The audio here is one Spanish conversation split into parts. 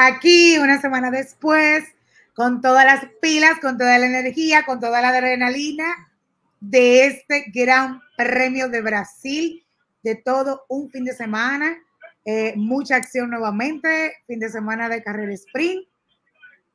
aquí una semana después, con todas las pilas, con toda la energía, con toda la adrenalina de este Gran Premio de Brasil, de todo un fin de semana, eh, mucha acción nuevamente, fin de semana de carrera sprint,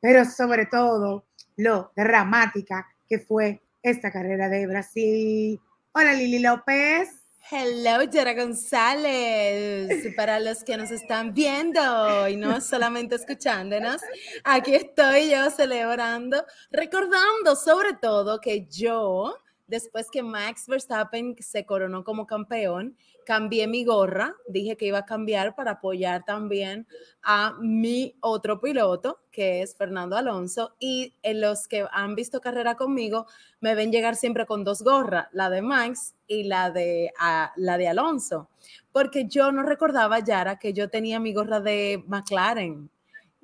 pero sobre todo lo dramática que fue esta carrera de Brasil. Hola Lili López. Hello, Yara González. Para los que nos están viendo y no solamente escuchándonos, aquí estoy yo celebrando, recordando sobre todo que yo después que Max Verstappen se coronó como campeón, cambié mi gorra, dije que iba a cambiar para apoyar también a mi otro piloto, que es Fernando Alonso, y en los que han visto carrera conmigo, me ven llegar siempre con dos gorras, la de Max y la de, la de Alonso, porque yo no recordaba, Yara, que yo tenía mi gorra de McLaren.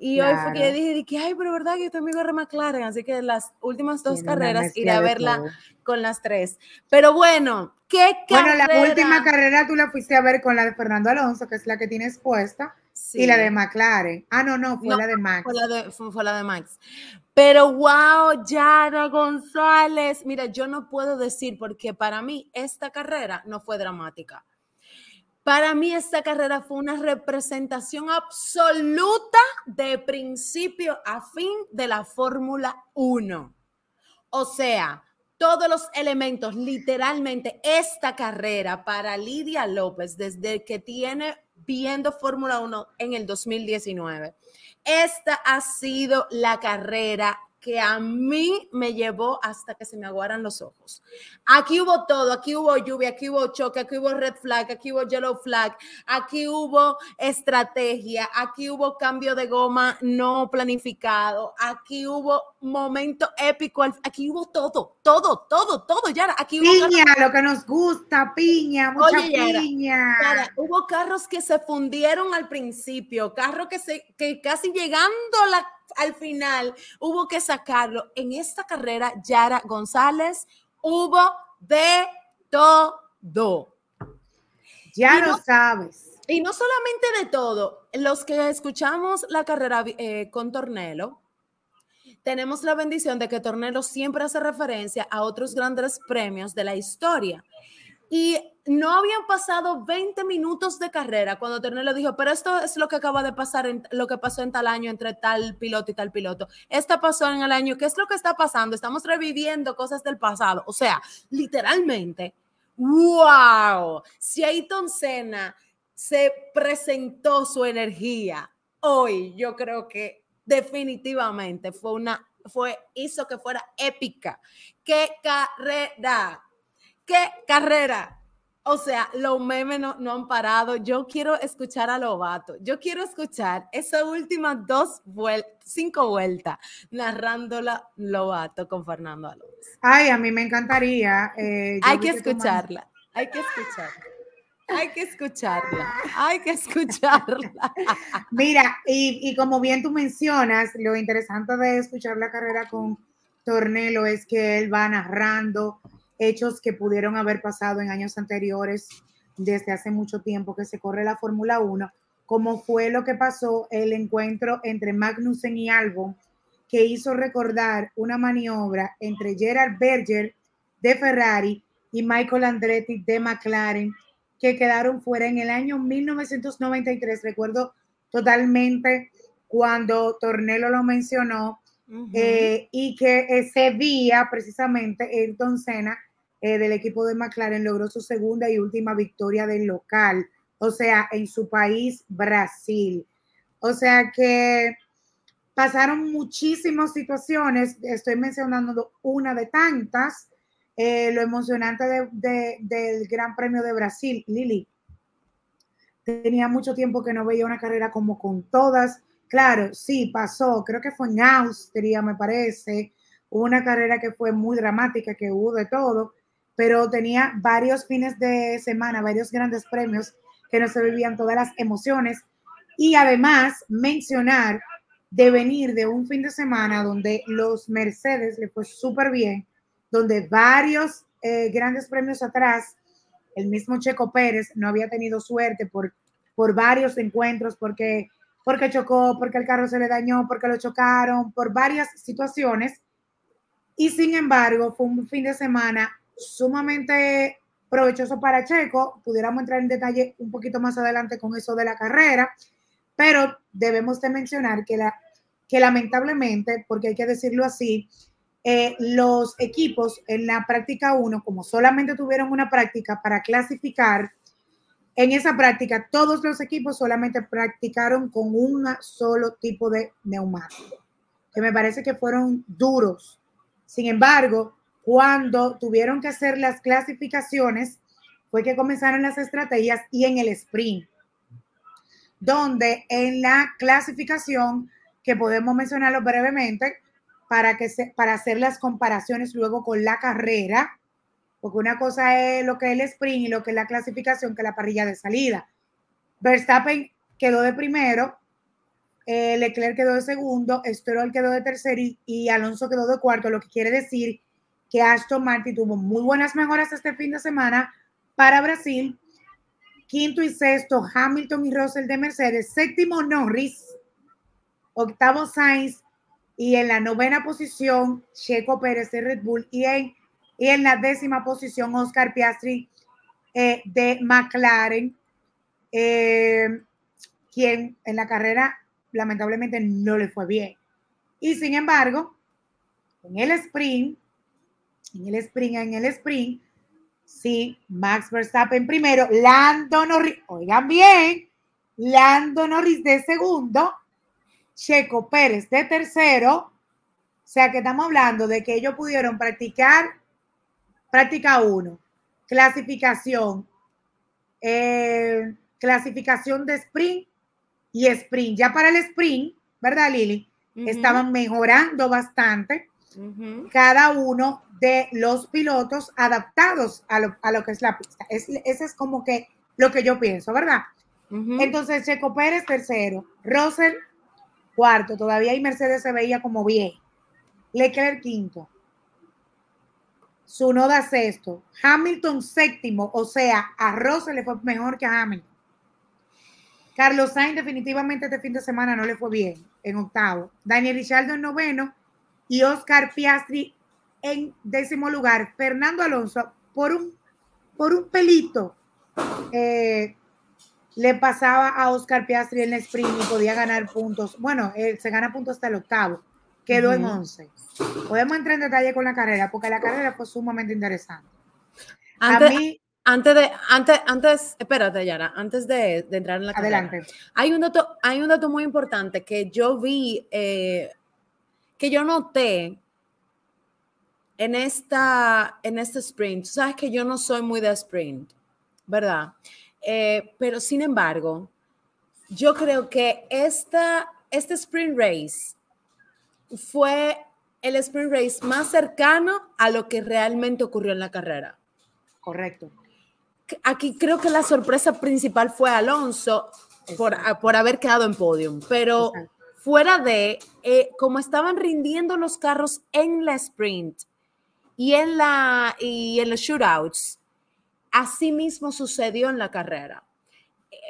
Y hoy fue que dije, dije, ay, pero verdad que yo mi gorra McLaren, así que las últimas dos carreras iré a verla con las tres. Pero bueno, ¿qué carrera? Bueno, la última carrera tú la fuiste a ver con la de Fernando Alonso, que es la que tienes puesta, y la de McLaren. Ah, no, no, fue la de Max. Fue la de, fue la de Max. Pero wow, Yara González, mira, yo no puedo decir porque para mí esta carrera no fue dramática para mí esta carrera fue una representación absoluta de principio a fin de la Fórmula 1. O sea, todos los elementos, literalmente esta carrera para Lidia López desde que tiene viendo Fórmula 1 en el 2019. Esta ha sido la carrera que a mí me llevó hasta que se me aguaran los ojos. Aquí hubo todo, aquí hubo lluvia, aquí hubo choque, aquí hubo red flag, aquí hubo yellow flag, aquí hubo estrategia, aquí hubo cambio de goma no planificado, aquí hubo momento épico, aquí hubo todo, todo, todo, todo, Yara, aquí hubo piña, lo que nos gusta, piña, mucha piña. hubo carros que se fundieron al principio, carros que se que casi llegando la al final hubo que sacarlo. En esta carrera, Yara González, hubo de todo. Ya lo sabes. Y no solamente de todo, los que escuchamos la carrera eh, con Tornelo, tenemos la bendición de que Tornelo siempre hace referencia a otros grandes premios de la historia. Y no habían pasado 20 minutos de carrera cuando le dijo, pero esto es lo que acaba de pasar, en, lo que pasó en tal año entre tal piloto y tal piloto. Esta pasó en el año, ¿qué es lo que está pasando? Estamos reviviendo cosas del pasado. O sea, literalmente, wow, si Ayton Senna se presentó su energía hoy, yo creo que definitivamente fue una, fue, hizo que fuera épica. ¡Qué carrera! qué carrera. O sea, los memes no, han parado. Yo quiero escuchar a Lobato. Yo quiero escuchar esas últimas dos vueltas, cinco vueltas, narrándola Lobato con Fernando Alonso. Ay, a mí me encantaría. Eh, hay que escucharla. Hay que escucharla. Hay que escucharla, hay que escucharla. Mira, y, y, como bien tú mencionas, lo interesante de escuchar la carrera con Tornelo es que él va narrando, hechos que pudieron haber pasado en años anteriores, desde hace mucho tiempo que se corre la Fórmula 1, como fue lo que pasó el encuentro entre Magnussen y Albon, que hizo recordar una maniobra entre Gerard Berger de Ferrari y Michael Andretti de McLaren, que quedaron fuera en el año 1993. Recuerdo totalmente cuando Tornelo lo mencionó, eh, y que ese día precisamente Ayrton Senna eh, del equipo de McLaren logró su segunda y última victoria del local, o sea, en su país, Brasil. O sea que pasaron muchísimas situaciones, estoy mencionando una de tantas, eh, lo emocionante del Gran Premio de Brasil, Lili. Tenía mucho tiempo que no veía una carrera como con todas Claro, sí, pasó, creo que fue en Austria, me parece, una carrera que fue muy dramática, que hubo de todo, pero tenía varios fines de semana, varios grandes premios que no se vivían todas las emociones y además mencionar de venir de un fin de semana donde los Mercedes le fue súper bien, donde varios eh, grandes premios atrás, el mismo Checo Pérez no había tenido suerte por, por varios encuentros porque porque chocó, porque el carro se le dañó, porque lo chocaron, por varias situaciones. Y sin embargo, fue un fin de semana sumamente provechoso para Checo. Pudiéramos entrar en detalle un poquito más adelante con eso de la carrera, pero debemos de mencionar que, la, que lamentablemente, porque hay que decirlo así, eh, los equipos en la práctica 1, como solamente tuvieron una práctica para clasificar, en esa práctica todos los equipos solamente practicaron con un solo tipo de neumático, que me parece que fueron duros. Sin embargo, cuando tuvieron que hacer las clasificaciones, fue que comenzaron las estrategias y en el sprint, donde en la clasificación, que podemos mencionarlo brevemente, para, que se, para hacer las comparaciones luego con la carrera, porque una cosa es lo que es el sprint y lo que es la clasificación, que es la parrilla de salida. Verstappen quedó de primero, eh, Leclerc quedó de segundo, Stroll quedó de tercero y, y, Alonso quedó de cuarto, lo que quiere decir que Aston Martin tuvo muy buenas mejoras este fin de semana para Brasil. Quinto y sexto, Hamilton y Russell de Mercedes. Séptimo, Norris. Octavo, Sainz. Y en la novena posición, Checo Pérez de Red Bull. Y en y en la décima posición, Oscar Piastri eh, de McLaren, eh, quien en la carrera lamentablemente no le fue bien. Y sin embargo, en el sprint, en el sprint, en el sprint, sí, Max Verstappen primero, Lando Norris, oigan bien, Lando Norris de segundo, Checo Pérez de tercero, o sea que estamos hablando de que ellos pudieron practicar Práctica 1. Clasificación. Eh, clasificación de sprint y sprint. Ya para el sprint, ¿verdad, Lili? Estaban mejorando bastante cada uno de los pilotos adaptados a lo, que es la pista. Es, ese es como que lo que yo pienso, ¿verdad? Entonces, Checo Pérez tercero, Russell cuarto, todavía y Mercedes se veía como bien. Leclerc quinto, su noda sexto, Hamilton séptimo, o sea, a Rosa le fue mejor que a Hamilton. Carlos Sainz definitivamente este fin de semana no le fue bien, en octavo. Daniel Richardo en noveno y Oscar Piastri en décimo lugar. Fernando Alonso, por un, por un pelito, eh, le pasaba a Oscar Piastri en el sprint y podía ganar puntos. Bueno, se gana puntos hasta el octavo quedó en 11. Podemos entrar en detalle con la carrera, porque la carrera fue sumamente interesante. Antes, a mí, antes de, antes, antes, espérate, Yara, antes de, entrar en la carrera. Adelante. Hay un dato, hay un dato muy importante que yo vi, eh, que yo noté en esta, en este sprint. sabes que yo no soy muy de sprint, ¿verdad? Eh, pero sin embargo, yo creo que esta, este sprint race fue el sprint race más cercano a lo que realmente ocurrió en la carrera. Correcto. Aquí creo que la sorpresa principal fue Alonso por, por, haber quedado en podium, pero fuera de eh, cómo estaban rindiendo los carros en la sprint y en, la, y en los shootouts, así mismo sucedió en la carrera.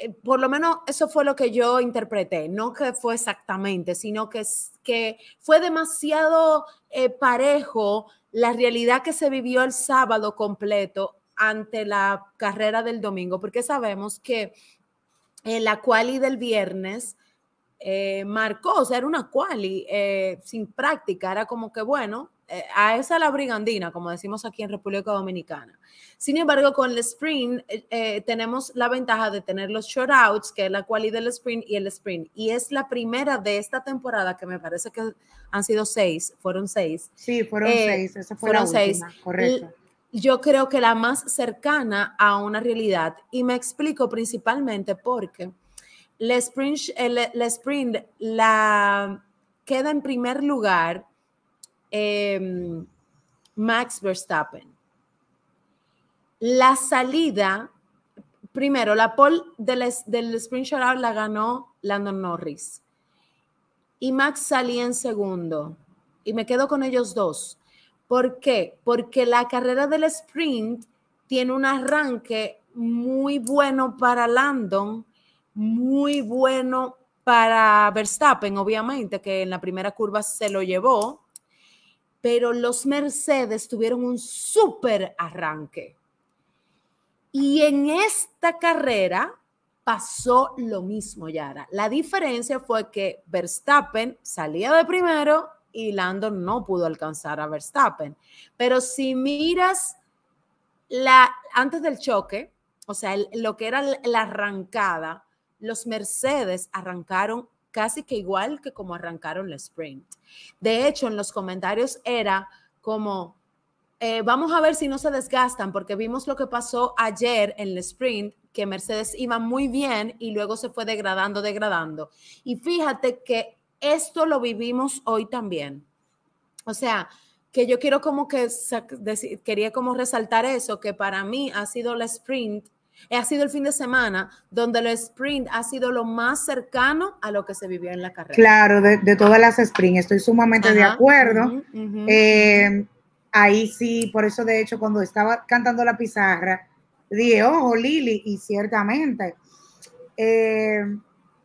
Eh, por lo menos eso fue lo que yo interpreté, no que fue exactamente, sino que, que fue demasiado eh, parejo la realidad que se vivió el sábado completo ante la carrera del domingo, porque sabemos que en eh, la quali del viernes marcó, o sea, era una quali sin práctica, era como que, bueno, a esa la brigandina, como decimos aquí en República Dominicana. Sin embargo, con el sprint eh, eh, tenemos la ventaja de tener los shortouts, que es la cualidad del sprint y el sprint. Y es la primera de esta temporada, que me parece que han sido seis, fueron seis. Sí, fueron eh, seis, esa fue fueron la última, seis. correcto. Yo creo que la más cercana a una realidad. Y me explico principalmente porque el sprint, el, sprint la queda en primer lugar em, Max Verstappen la salida, primero, la pole del, del sprint shootout la ganó Landon Norris. Y Max salía en segundo. Y me quedo con ellos dos. ¿Por qué? Porque la carrera del sprint tiene un arranque muy bueno para Landon, muy bueno para Verstappen, obviamente, que en la primera curva se lo llevó, pero los Mercedes tuvieron un súper arranque. Y en esta carrera pasó lo mismo, Yara. La diferencia fue que Verstappen salía de primero y Lando no pudo alcanzar a Verstappen. Pero si miras la, antes del choque, o sea, lo que era la arrancada, los Mercedes arrancaron casi que igual que como arrancaron el sprint. De hecho, en los comentarios era como, eh, vamos a ver si no se desgastan, porque vimos lo que pasó ayer en el sprint, que Mercedes iba muy bien y luego se fue degradando, degradando. Y fíjate que esto lo vivimos hoy también. O sea, que yo quiero como que, quería como resaltar eso, que para mí ha sido el sprint, ha sido el fin de semana donde el sprint ha sido lo más cercano a lo que se vivió en la carrera. Claro, de, todas las sprint, estoy sumamente de acuerdo. Eh, ahí sí, por eso de hecho cuando estaba cantando la pizarra, dije, ojo, Lili, y ciertamente, eh,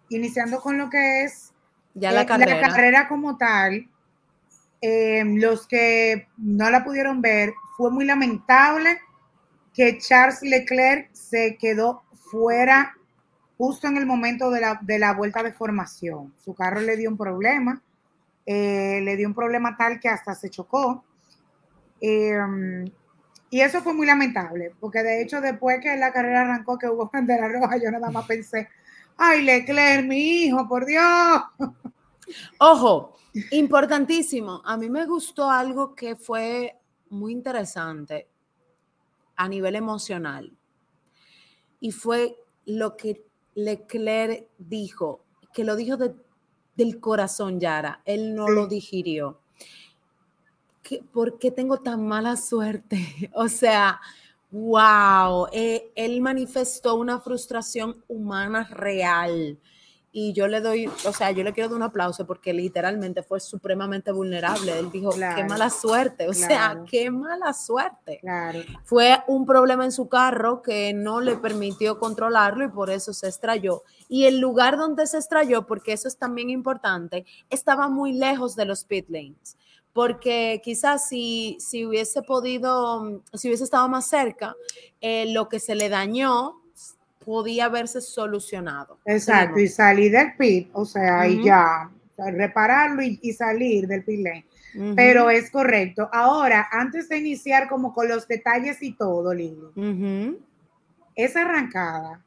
iniciando con lo que es ya la, carrera. Eh, la carrera como tal, eh, los que no la pudieron ver, fue muy lamentable que Charles Leclerc se quedó fuera justo en el momento de la, de la vuelta de formación. Su carro le dio un problema, le dio un problema tal que hasta se chocó. Em, y eso fue muy lamentable, porque de hecho después que la carrera arrancó, que hubo bandera roja, yo nada más pensé, ay, Leclerc, mi hijo, por Dios. Ojo, importantísimo. A mí me gustó algo que fue muy interesante a nivel emocional. Y fue lo que Leclerc dijo, que lo dijo del corazón, Yara. Él no lo digirió. ¿por qué tengo tan mala suerte? O sea, wow, eh, él manifestó una frustración humana real. Y yo le doy, o sea, yo le quiero dar un aplauso porque literalmente fue supremamente vulnerable. Él dijo, qué mala suerte, o sea, qué mala suerte. Claro. Fue un problema en su carro que no le permitió controlarlo y por eso se estrelló. Y el lugar donde se estrelló, porque eso es también importante, estaba muy lejos de los pit lanes porque quizás si, si hubiese podido, si hubiese estado más cerca, eh, lo que se le dañó podía haberse solucionado. Exacto, y salir del pit, o sea, y ya, repararlo y, salir del pit lane. Pero es correcto. Ahora, antes de iniciar como con los detalles y todo, Lili, esa arrancada,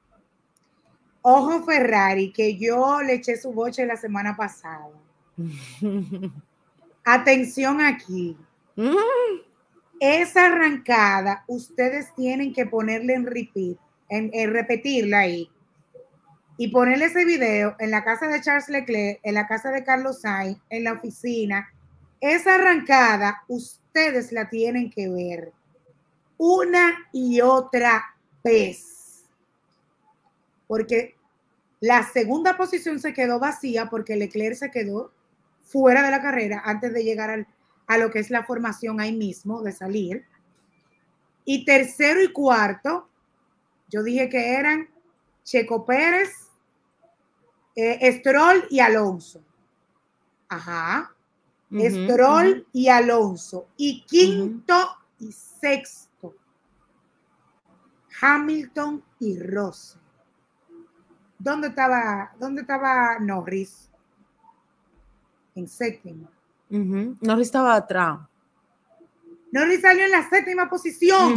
ojo Ferrari, que yo le eché su boche la semana pasada. Atención aquí. Esa arrancada, ustedes tienen que ponerle en repeat, en, repetirla ahí. Y ponerle ese video en la casa de Charles Leclerc, en la casa de Carlos Sainz, en la oficina. Esa arrancada, ustedes la tienen que ver una y otra vez. Porque la segunda posición se quedó vacía porque Leclerc se quedó fuera de la carrera antes de llegar a lo que es la formación ahí mismo, de salir. Y tercero y cuarto, yo dije que eran Checo Pérez, eh, Stroll y Alonso. Ajá. Stroll y Alonso. Y quinto y sexto, Hamilton y Rossi. ¿Dónde estaba, dónde estaba Norris? en séptima. Norris estaba atrás. Norris salió en la séptima posición.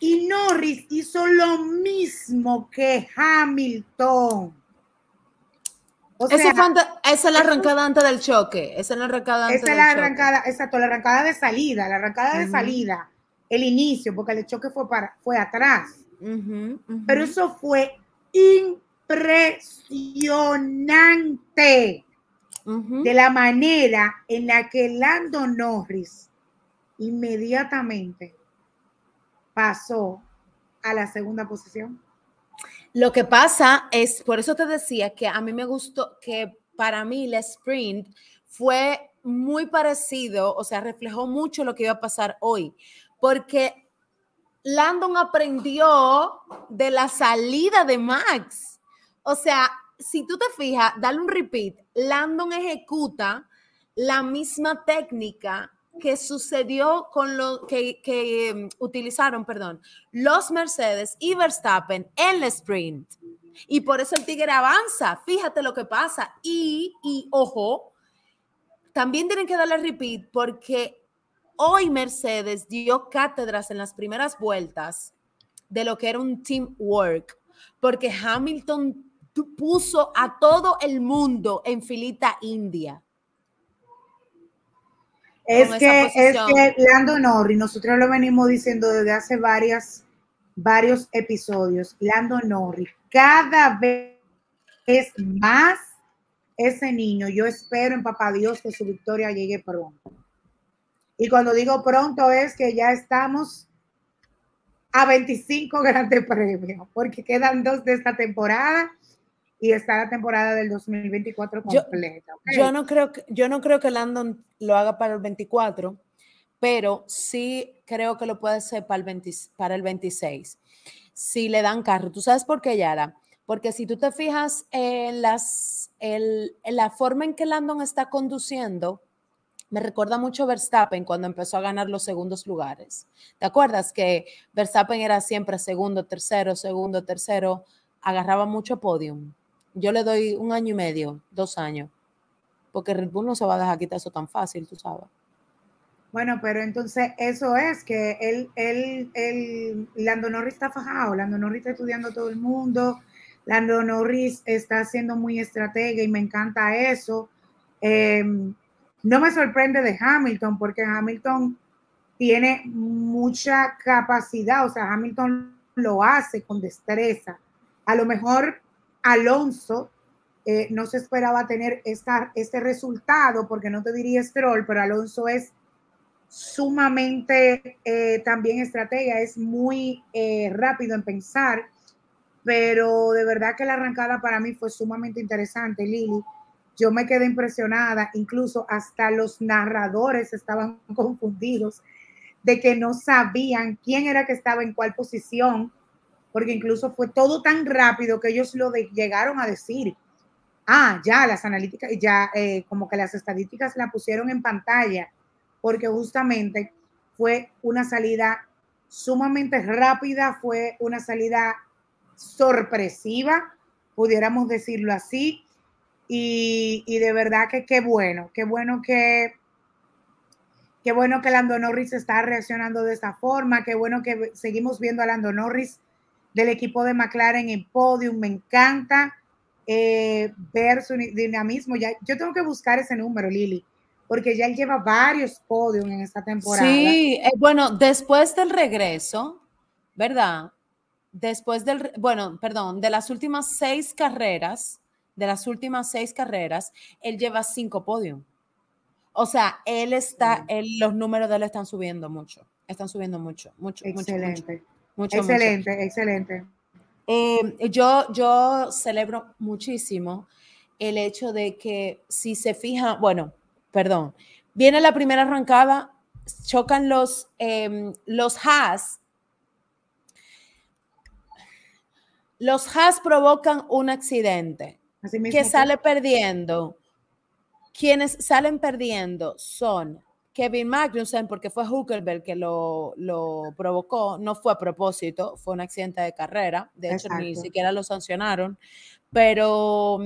Y Norris hizo lo mismo que Hamilton. esa es la arrancada antes del choque. Esa es la arrancada antes esa la arrancada, exacto, la arrancada de salida, la arrancada de salida, el inicio, porque el choque fue para, fue atrás. Pero eso fue impresionante de la manera en la que Lando Norris inmediatamente pasó a la segunda posición. Lo que pasa es, por eso te decía que a mí me gustó que para mí el sprint fue muy parecido, o sea, reflejó mucho lo que iba a pasar hoy, porque Landon aprendió de la salida de Max. O sea, si tú te fijas, dale un repeat, Landon ejecuta la misma técnica que sucedió con lo que, que em, utilizaron, perdón, los Mercedes y Verstappen en el sprint. Y por eso el Tigre avanza. Fíjate lo que pasa. Y, y ojo, también tienen que darle repeat porque hoy Mercedes dio cátedras en las primeras vueltas de lo que era un teamwork, porque Hamilton puso a todo el mundo en filita india. Es que, es que Lando Norris, nosotros lo venimos diciendo desde hace varias, varios episodios, Lando Norris, cada vez es más ese niño. Yo espero en Papá Dios que su victoria llegue pronto. Y cuando digo pronto es que ya estamos a 25 grandes premios, porque quedan dos de esta temporada y está la temporada del 2024 completa. Yo, no creo que, yo no creo que Landon lo haga para el 24, pero sí creo que lo puede hacer para el, para el 26. Si le dan carro. ¿Tú sabes por qué, Yara? Porque si tú te fijas en, las, en la forma en que Landon está conduciendo, me recuerda mucho Verstappen cuando empezó a ganar los segundos lugares. ¿Te acuerdas que Verstappen era siempre segundo, tercero, segundo, tercero? Agarraba mucho podium. Yo le doy un año y medio, dos años, porque Red Bull no se va a dejar quitar eso tan fácil, tú sabes. Bueno, pero entonces eso es que él, él, él, Lando Norris está fajado, Lando Norris está estudiando a todo el mundo, Lando Norris está siendo muy estratega y me encanta eso. Eh, no me sorprende de Hamilton porque Hamilton tiene mucha capacidad, o sea, Hamilton lo hace con destreza. A lo mejor Alonso eh, no se esperaba tener esta, este resultado, porque no te diría Stroll, pero Alonso es sumamente eh, también estratega, es muy eh, rápido en pensar, pero de verdad que la arrancada para mí fue sumamente interesante, Lili. Yo me quedé impresionada, incluso hasta los narradores estaban confundidos de que no sabían quién era que estaba en cuál posición, porque incluso fue todo tan rápido que ellos lo llegaron a decir. Ah, ya las analíticas, ya eh, como que las estadísticas la pusieron en pantalla, porque justamente fue una salida sumamente rápida, fue una salida sorpresiva, pudiéramos decirlo así, y, de verdad que qué bueno, qué bueno que qué bueno que Lando Norris está reaccionando de esta forma, qué bueno que seguimos viendo a Lando Norris del equipo de McLaren en podium, me encanta eh, ver su dinamismo. Ya, yo tengo que buscar ese número, Lili, porque ya él lleva varios podios en esta temporada. Sí, eh, bueno, después del regreso, ¿verdad? Después del, bueno, perdón, de las últimas seis carreras, de las últimas seis carreras, él lleva cinco podios. O sea, él está, los números de él están subiendo mucho, están subiendo mucho, mucho, excelente. mucho. Excelente, excelente. Eh, yo, yo celebro muchísimo el hecho de que si se fija, bueno, perdón, viene la primera arrancada, chocan los, em, los Haas. Los Haas provocan un accidente que sale perdiendo. Quienes salen perdiendo son Kevin Magnussen, porque fue Huckelberg que lo, provocó, no fue a propósito, fue un accidente de carrera, de hecho ni siquiera lo sancionaron, pero,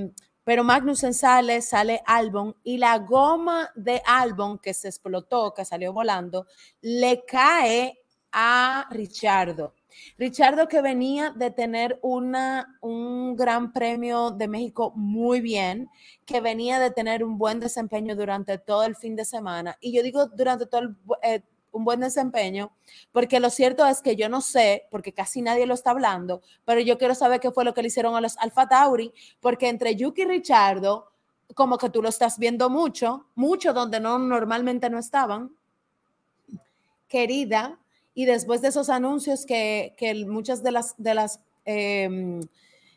pero Magnussen sale, sale Albon y la goma de Albon que se explotó, que salió volando, le cae a Richardo. Richardo que venía de tener una, un gran premio de México muy bien, que venía de tener un buen desempeño durante todo el fin de semana. Y yo digo durante todo eh, un buen desempeño, porque lo cierto es que yo no sé, porque casi nadie lo está hablando, pero yo quiero saber qué fue lo que le hicieron a los Alfa Tauri, porque entre Yuki y Richardo, como que tú lo estás viendo mucho, mucho donde no normalmente no estaban. Querida, y después de esos anuncios que, muchas de las, de las, em,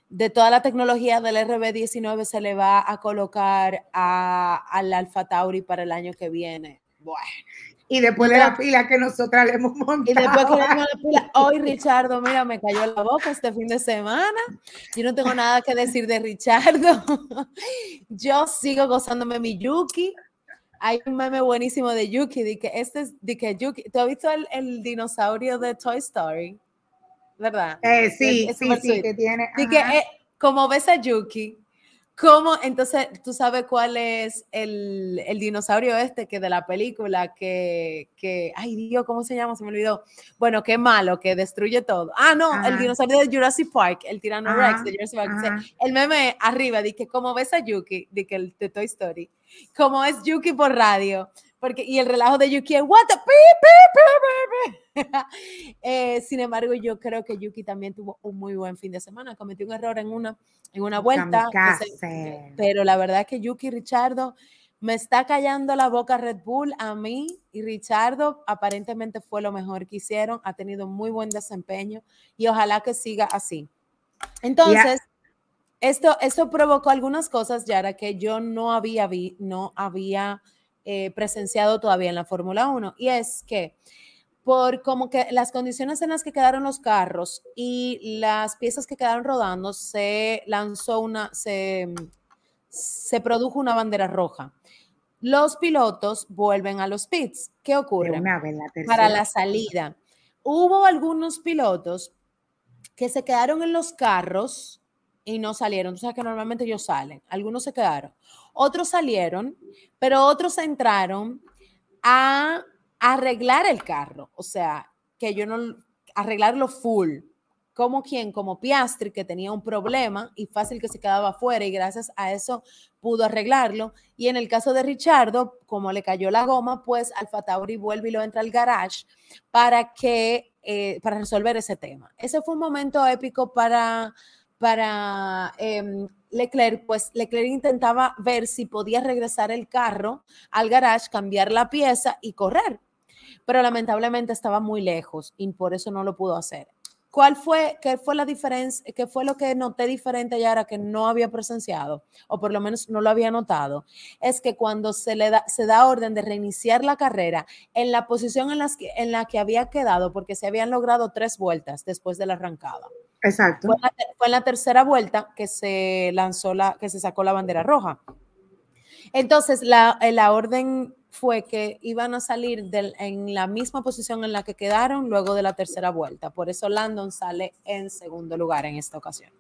de toda la tecnología del RB19 se le va a colocar al Alfa Tauri para el año que viene. Bueno. Y después de la pila que nosotras le hemos montado. Y después que le la pila, hoy Richardo, mira, me cayó la boca este fin de semana. Yo no tengo nada que decir de Richardo. Yo sigo gozándome mi Yuki. Hay un meme buenísimo de Yuki, de que este es, de que Yuki, ¿tú has visto el, dinosaurio de Toy Story? ¿Verdad? Eh, sí, sí, sí, que tiene. De que, eh, como ves a Yuki, ¿Cómo? Entonces, ¿tú sabes cuál es el, dinosaurio este que de la película que, que, ay Dios, ¿cómo se llama? Se me olvidó. Bueno, qué malo, que destruye todo. Ah, no, el dinosaurio de Jurassic Park, el tirano Rex de Jurassic Park. el meme arriba, dice, ¿cómo ves a Yuki? Que el de Toy Story. ¿Cómo es Yuki por radio? Porque, y el relajo de Yuki es, what the, eh, sin embargo, yo creo que Yuki también tuvo un muy buen fin de semana. Cometió un error en una, en una vuelta. pero la verdad es que Yuki Richardo me está callando la boca Red Bull a mí y Richardo aparentemente fue lo mejor que hicieron. Ha tenido muy buen desempeño y ojalá que siga así. Entonces, esto, esto provocó algunas cosas, Yara, que yo no había, vi, no había eh, presenciado todavía en la Fórmula 1. Y es que por como que las condiciones en las que quedaron los carros y las piezas que quedaron rodando, se lanzó una, se, se produjo una bandera roja. Los pilotos vuelven a los pits. ¿Qué ocurre? Para la salida. Hubo algunos pilotos que se quedaron en los carros y no salieron. O sea que normalmente ellos salen. Algunos se quedaron. Otros salieron, pero otros entraron a arreglar el carro, o sea, que yo no, arreglarlo full. Como quien, como Piastri, que tenía un problema y fácil que se quedaba afuera y gracias a eso pudo arreglarlo. Y en el caso de Richardo, como le cayó la goma, pues Alfa Tauri vuelve y lo entra al garage para que, eh, para resolver ese tema. Ese fue un momento épico para, para em, Leclerc, pues Leclerc intentaba ver si podía regresar el carro al garage, cambiar la pieza y correr pero lamentablemente estaba muy lejos y por eso no lo pudo hacer. ¿Cuál fue, qué fue la diferencia, qué fue lo que noté diferente ya que no había presenciado, o por lo menos no lo había notado? Es que cuando se le da, se da orden de reiniciar la carrera en la posición en, las que, en la que había quedado, porque se habían logrado tres vueltas después de la arrancada. Exacto. Fue, en la tercera vuelta que se lanzó la, que se sacó la bandera roja. Entonces, la, la orden fue que iban a salir en la misma posición en la que quedaron luego de la tercera vuelta. Por eso Landon sale en segundo lugar en esta ocasión.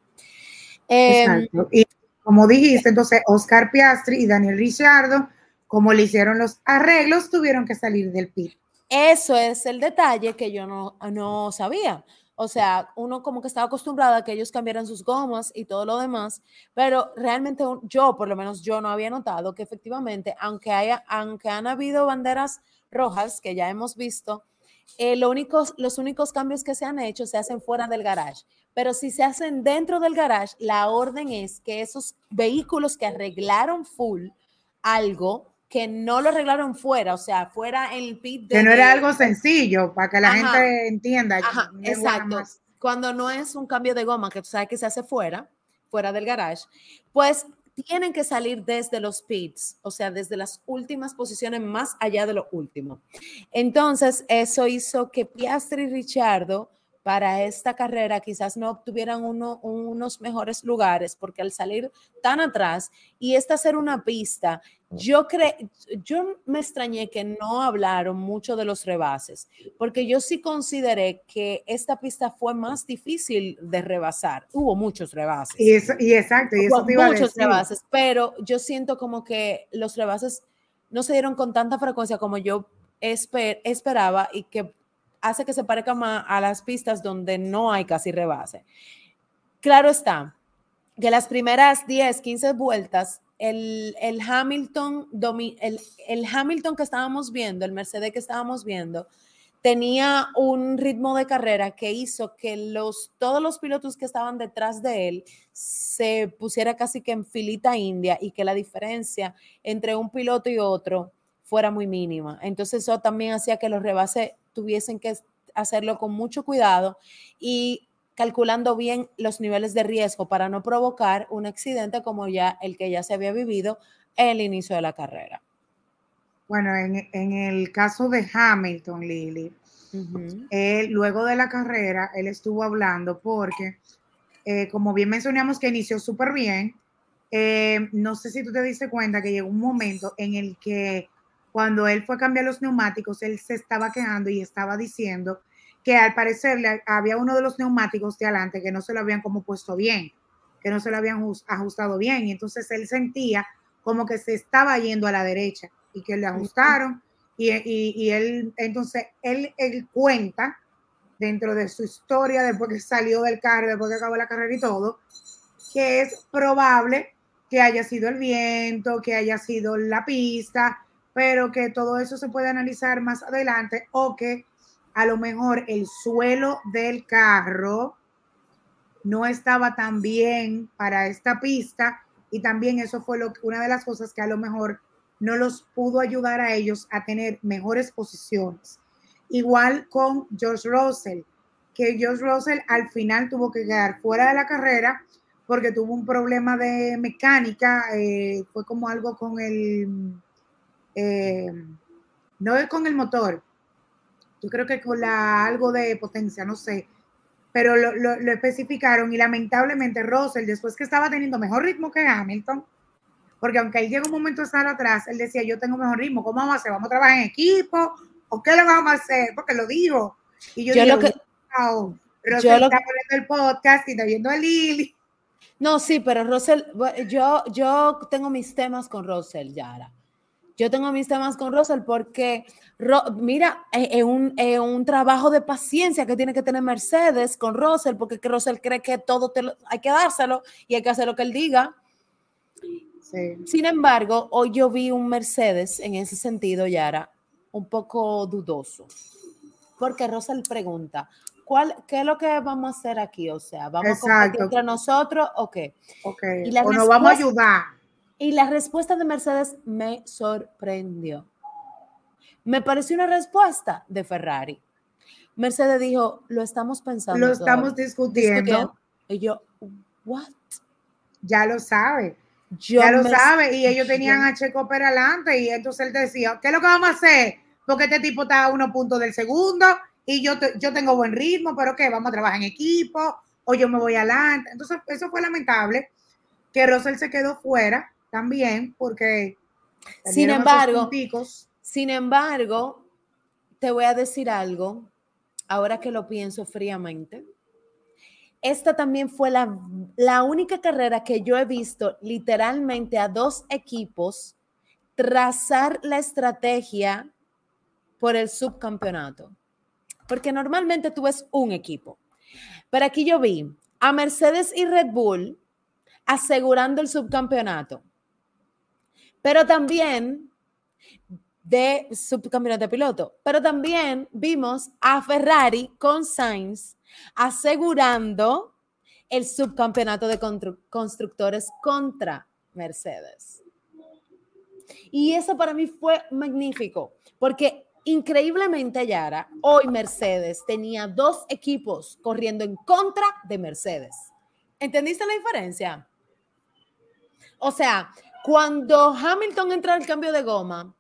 Exacto. Em, y como dijiste, entonces Oscar Piastri y Daniel Ricciardo, como le hicieron los arreglos, tuvieron que salir del pit. Eso es el detalle que yo no, no sabía. O sea, uno como que estaba acostumbrado a que ellos cambiaran sus gomas y todo lo demás, pero realmente yo, por lo menos yo no había notado que efectivamente, aunque, haya, aunque han habido banderas rojas que ya hemos visto, eh, lo los únicos cambios que se han hecho se hacen fuera del garage. Pero si se hacen dentro del garage, la orden es que esos vehículos que arreglaron full algo, que no lo arreglaron fuera, o sea, fuera en el pit. De, que no era algo sencillo, para que la gente entienda. Ajá, exacto. Cuando no es un cambio de goma, que tú sabes que se hace fuera, fuera del garage, pues tienen que salir desde los pits, o sea, desde las últimas posiciones más allá de lo último. Entonces, eso hizo que Piastri y Richardo para esta carrera quizás no obtuvieran uno, unos mejores lugares, porque al salir tan atrás y esta ser una pista, yo, cre yo me extrañé que no hablaron mucho de los rebases, porque yo sí consideré que esta pista fue más difícil de rebasar. Hubo muchos rebases. Y, y exacto, y eso muchos rebases, pero yo siento como que los rebases no se dieron con tanta frecuencia como yo esperaba y que hace que se parezca más a las pistas donde no hay casi rebase. Claro está que las primeras 10, 15 vueltas, el, Hamilton, el, el Hamilton que estábamos viendo, el Mercedes que estábamos viendo, tenía un ritmo de carrera que hizo que los, todos los pilotos que estaban detrás de él se pusiera casi que en filita india y que la diferencia entre un piloto y otro fuera muy mínima. Entonces eso también hacía que los rebases tuviesen que hacerlo con mucho cuidado y calculando bien los niveles de riesgo para no provocar un accidente como ya el que ya se había vivido en el inicio de la carrera. Bueno, en, el caso de Hamilton, Lily, luego de la carrera, él estuvo hablando porque, eh, como bien mencionamos que inició súper bien, eh, no sé si tú te diste cuenta que llegó un momento en el que cuando él fue a cambiar los neumáticos, él se estaba quejando y estaba diciendo que al parecer había uno de los neumáticos de adelante que no se lo habían como puesto bien, que no se lo habían ajustado bien. Y entonces él sentía como que se estaba yendo a la derecha y que le ajustaron. Y, y, él, entonces, él, él cuenta dentro de su historia, después que salió del carro, después que acabó la carrera y todo, que es probable que haya sido el viento, que haya sido la pista, pero que todo eso se puede analizar más adelante o que a lo mejor el suelo del carro no estaba tan bien para esta pista y también eso fue lo, una de las cosas que a lo mejor no los pudo ayudar a ellos a tener mejores posiciones. Igual con Josh Russell, que Josh Russell al final tuvo que quedar fuera de la carrera porque tuvo un problema de mecánica, eh, fue como algo con el, eh, no es con el motor, yo creo que con la, algo de potencia, no sé, pero lo, lo, especificaron y lamentablemente Russell, después que estaba teniendo mejor ritmo que Hamilton, porque aunque él llega un momento de estar atrás, él decía, yo tengo mejor ritmo, ¿cómo vamos a hacer? ¿Vamos a trabajar en equipo? ¿O qué le vamos a hacer? Porque lo digo. Y yo, digo, lo que, wow, Russell está poniendo el podcast y está viendo a Lili. No, sí, pero Russell, yo, yo tengo mis temas con Russell, Yara. Yo tengo mis temas con Russell porque, mira, es un, un, trabajo de paciencia que tiene que tener Mercedes con Russell, porque que Russell cree que todo te hay que dárselo y hay que hacer lo que él diga. Sin embargo, hoy yo vi un Mercedes en ese sentido, Yara, un poco dudoso. Porque Russell pregunta, ¿cuál, ¿qué es lo que vamos a hacer aquí? O sea, ¿vamos a competir entre nosotros o qué? Okay. o nos vamos a ayudar. Y la respuesta de Mercedes me sorprendió. Me pareció una respuesta de Ferrari. Mercedes dijo, lo estamos pensando. Lo estamos discutiendo. Y yo, ¿what? Ya lo sabe. ya lo sabe. Y ellos tenían a Checo per adelante. Y entonces él decía, ¿qué es lo que vamos a hacer? Porque este tipo está a unos puntos del segundo y yo, yo tengo buen ritmo, pero ¿qué? Vamos a trabajar en equipo o yo me voy adelante. Entonces, eso fue lamentable que Russell se quedó fuera también porque... Sin embargo, sin embargo, te voy a decir algo, ahora que lo pienso fríamente. Esta también fue la, la única carrera que yo he visto literalmente a dos equipos trazar la estrategia por el subcampeonato porque normalmente tú ves un equipo. Pero aquí yo vi a Mercedes y Red Bull asegurando el subcampeonato. Pero también de subcampeonato de piloto. Pero también vimos a Ferrari con Sainz asegurando el subcampeonato de constructores contra Mercedes. Y eso para mí fue magnífico, porque Increíblemente, Yara, hoy Mercedes tenía dos equipos corriendo en contra de Mercedes. ¿Entendiste la diferencia? O sea, cuando Hamilton entra al cambio de goma,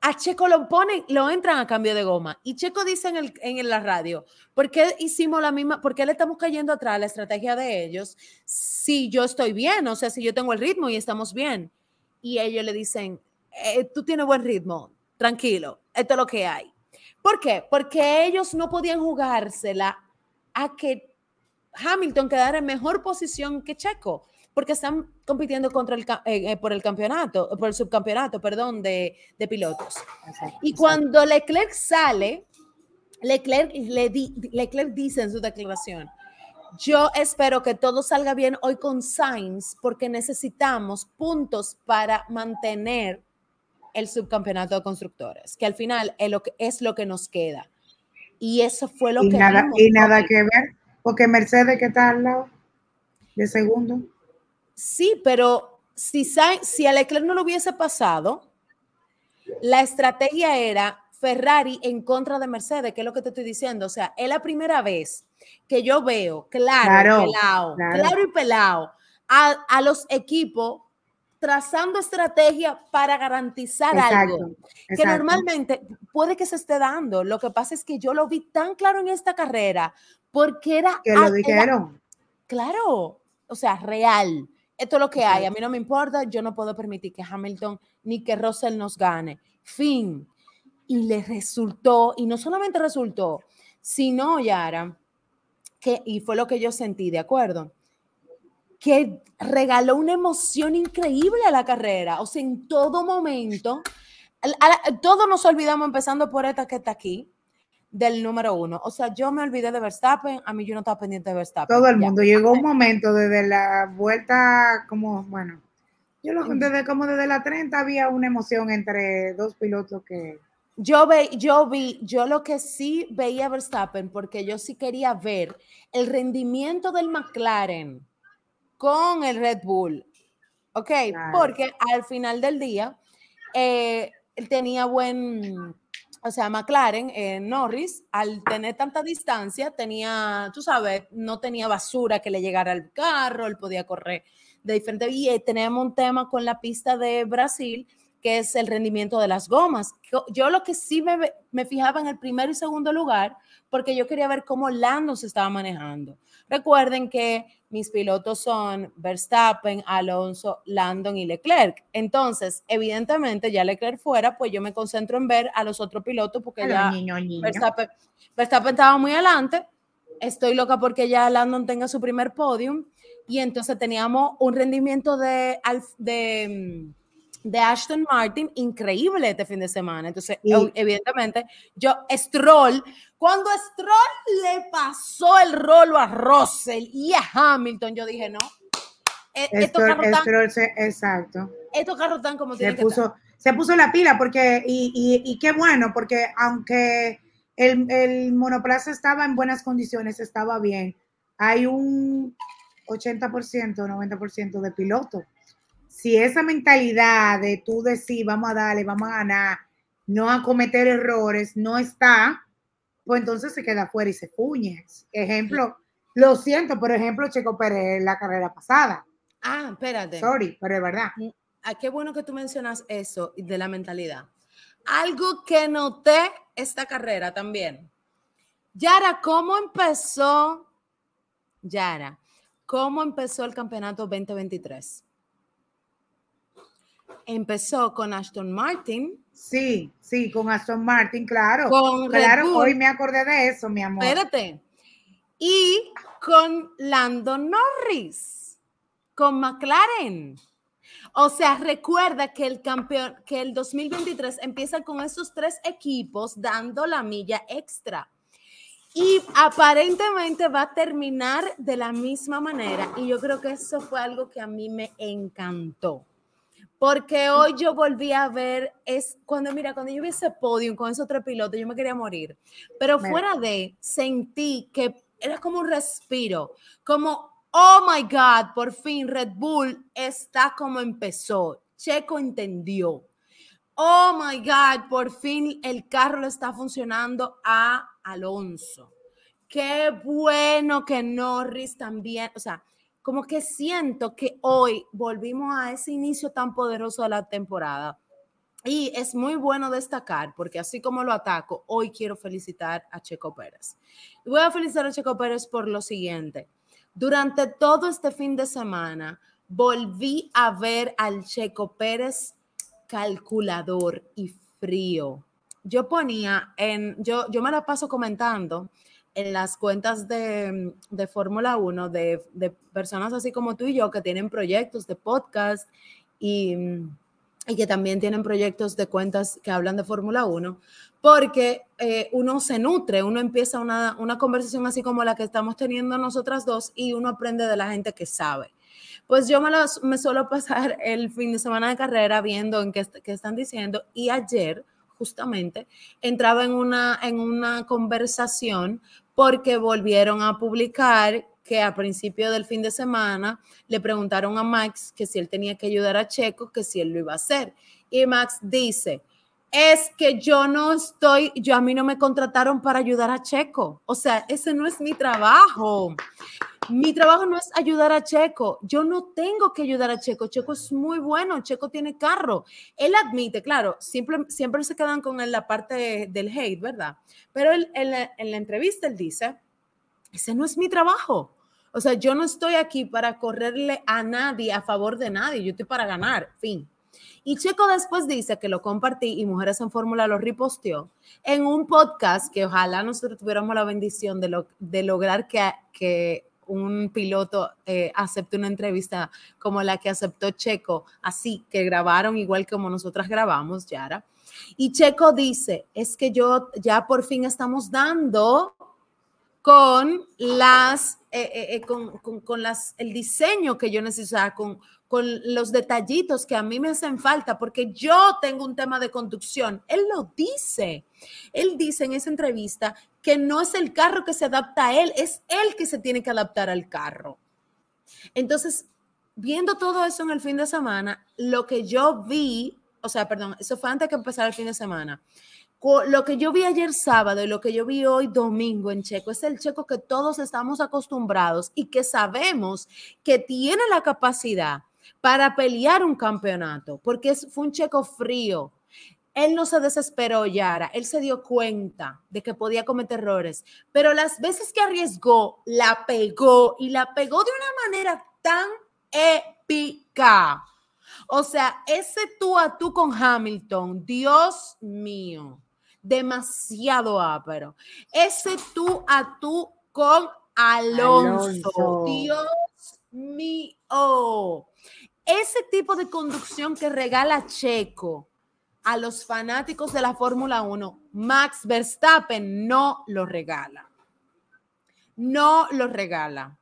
a Checo lo ponen, lo entran a cambio de goma. Y Checo dice en, el, en la radio, ¿por qué hicimos la misma, por qué le estamos cayendo atrás a la estrategia de ellos si yo estoy bien? O sea, si yo tengo el ritmo y estamos bien. Y ellos le dicen, eh, tú tienes buen ritmo, tranquilo, esto es lo que hay. ¿Por qué? Porque ellos no podían jugársela a que Hamilton quedara en mejor posición que Checo, porque están compitiendo contra el, eh, eh, por el campeonato, por el subcampeonato, perdón, de, pilotos. y cuando Leclerc sale, Leclerc, le Leclerc dice en su declaración, yo espero que todo salga bien hoy con Sainz porque necesitamos puntos para mantener el subcampeonato de constructores, que al final es lo que, es lo que nos queda. Y eso fue lo que... Nada, y nada que ver, porque Mercedes que está al lado de segundo. Sí, pero si, si a Leclerc no lo hubiese pasado, la estrategia era Ferrari en contra de Mercedes, que es lo que te estoy diciendo. O sea, es la primera vez que yo veo claro, claro, pelado, claro. y pelado a, a los equipos trazando estrategia para garantizar algo que normalmente puede que se esté dando. Lo que pasa es que yo lo vi tan claro en esta carrera porque era... Que lo dijeron. claro, o sea, real. Esto es lo que hay. A mí no me importa. Yo no puedo permitir que Hamilton ni que Russell nos gane. Fin. Y le resultó, y no solamente resultó, sino, Yara, que, y fue lo que yo sentí, ¿de acuerdo? que regaló una emoción increíble a la carrera. O sea, en todo momento, todos nos olvidamos, empezando por esta que está aquí, del número uno. O sea, yo me olvidé de Verstappen, a mí yo no estaba pendiente de Verstappen. Todo el mundo. Llegó un momento desde la vuelta, como, bueno, yo lo desde como desde la 30 había una emoción entre dos pilotos que... Yo, ve, yo vi, yo lo que sí veía Verstappen, porque yo sí quería ver el rendimiento del McLaren con el Red Bull. ¿Ok? Porque al final del día, eh, él tenía buen, o sea, McLaren, eh, Norris, al tener tanta distancia, tenía, tú sabes, no tenía basura que le llegara al carro, él podía correr de diferente. Y eh, tenemos un tema con la pista de Brasil, que es el rendimiento de las gomas. Yo lo que sí me, me fijaba en el primer y segundo lugar, porque yo quería ver cómo Lando se estaba manejando. Recuerden que mis pilotos son Verstappen, Alonso, Landon y Leclerc. Entonces, evidentemente, ya Leclerc fuera, pues yo me concentro en ver a los otros pilotos porque ya Verstappen, estaba muy adelante. Estoy loca porque ya Landon tenga su primer podium. Y entonces teníamos un rendimiento de, de de Ashton Martin increíble este fin de semana. Entonces, evidentemente, yo, Stroll, cuando Stroll le pasó el rolo a Russell y a Hamilton, yo dije, no. E, estos carros exacto. Estos carros tan como se puso, Se puso la pila porque, y, y, qué bueno, porque aunque el, el monoplaza estaba en buenas condiciones, estaba bien, hay un 80%, 90% de pilotos si esa mentalidad de tú decir, vamos a darle, vamos a ganar, no a cometer errores, no está, pues entonces se queda fuera y se puñe. Ejemplo, lo siento, por ejemplo, Checo Pérez la carrera pasada. Ah, espérate. Sorry, pero es verdad. Mm, ah, qué bueno que tú mencionas eso de la mentalidad. Algo que noté esta carrera también. Yara, ¿cómo empezó? Yara, ¿cómo empezó el campeonato 2023? Empezó con Aston Martin. Sí, sí, con Aston Martin, claro. claro, hoy me acordé de eso, mi amor. Espérate. Y con Lando Norris, con McLaren. O sea, recuerda que el campeón, que el 2023 empieza con esos tres equipos dando la milla extra. Y aparentemente va a terminar de la misma manera. Y yo creo que eso fue algo que a mí me encantó. Porque hoy yo volví a ver, es cuando, mira, cuando yo vi ese podio con esos tres pilotos, yo me quería morir. Pero fuera de, sentí que era como un respiro, como, oh my God, por fin Red Bull está como empezó. Checo entendió. Oh my God, por fin el carro le está funcionando a Alonso. Qué bueno que Norris también, o sea, como que siento que hoy volvimos a ese inicio tan poderoso de la temporada. Y es muy bueno destacar, porque así como lo ataco, hoy quiero felicitar a Checo Pérez. Y voy a felicitar a Checo Pérez por lo siguiente. Durante todo este fin de semana, volví a ver al Checo Pérez calculador y frío. Yo ponía en, yo, yo me la paso comentando en las cuentas de, de Fórmula 1 de, de, personas así como tú y yo que tienen proyectos de podcast y, y que también tienen proyectos de cuentas que hablan de Fórmula 1, porque eh, uno se nutre, uno empieza una, una conversación así como la que estamos teniendo nosotras dos y uno aprende de la gente que sabe. Pues yo me, me suelo pasar el fin de semana de carrera viendo en qué, qué están diciendo y ayer justamente entraba en una, en una conversación porque volvieron a publicar que a principio del fin de semana le preguntaron a Max que si él tenía que ayudar a Checo, que si él lo iba a hacer. Y Max dice, es que yo no estoy, yo a mí no me contrataron para ayudar a Checo. O sea, ese no es mi trabajo. Mi trabajo no es ayudar a Checo. Yo no tengo que ayudar a Checo. Checo es muy bueno. Checo tiene carro. Él admite, claro, siempre, siempre se quedan con la parte del hate, ¿verdad? Pero él, en, la, en la entrevista él dice, ese no es mi trabajo. O sea, yo no estoy aquí para correrle a nadie a favor de nadie. Yo estoy para ganar. Fin. Y Checo después dice que lo compartí y Mujeres en Fórmula lo reposteó en un podcast que ojalá nosotros tuviéramos la bendición de, lo, de lograr que, que un piloto eh, acepte una entrevista como la que aceptó Checo, así que grabaron igual como nosotras grabamos, Yara. Y Checo dice, es que yo ya por fin estamos dando con las, eh, eh, con, con, con, las, el diseño que yo necesito, con, con los detallitos que a mí me hacen falta, porque yo tengo un tema de conducción. Él lo dice. Él dice en esa entrevista que no es el carro que se adapta a él, es él que se tiene que adaptar al carro. Entonces, viendo todo eso en el fin de semana, lo que yo vi, o sea, perdón, eso fue antes que empezara el fin de semana. Lo que yo vi ayer sábado y lo que yo vi hoy domingo en Checo es el Checo que todos estamos acostumbrados y que sabemos que tiene la capacidad para pelear un campeonato, porque fue un checo frío. Él no se desesperó, Yara, él se dio cuenta de que podía cometer errores, pero las veces que arriesgó, la pegó y la pegó de una manera tan épica. O sea, ese tú a tú con Hamilton, Dios mío, demasiado ápero. Ese tú a tú con Alonso, Alonso. Dios mío ese tipo de conducción que regala Checo a los fanáticos de la Fórmula 1, Max Verstappen no lo regala. No lo regala.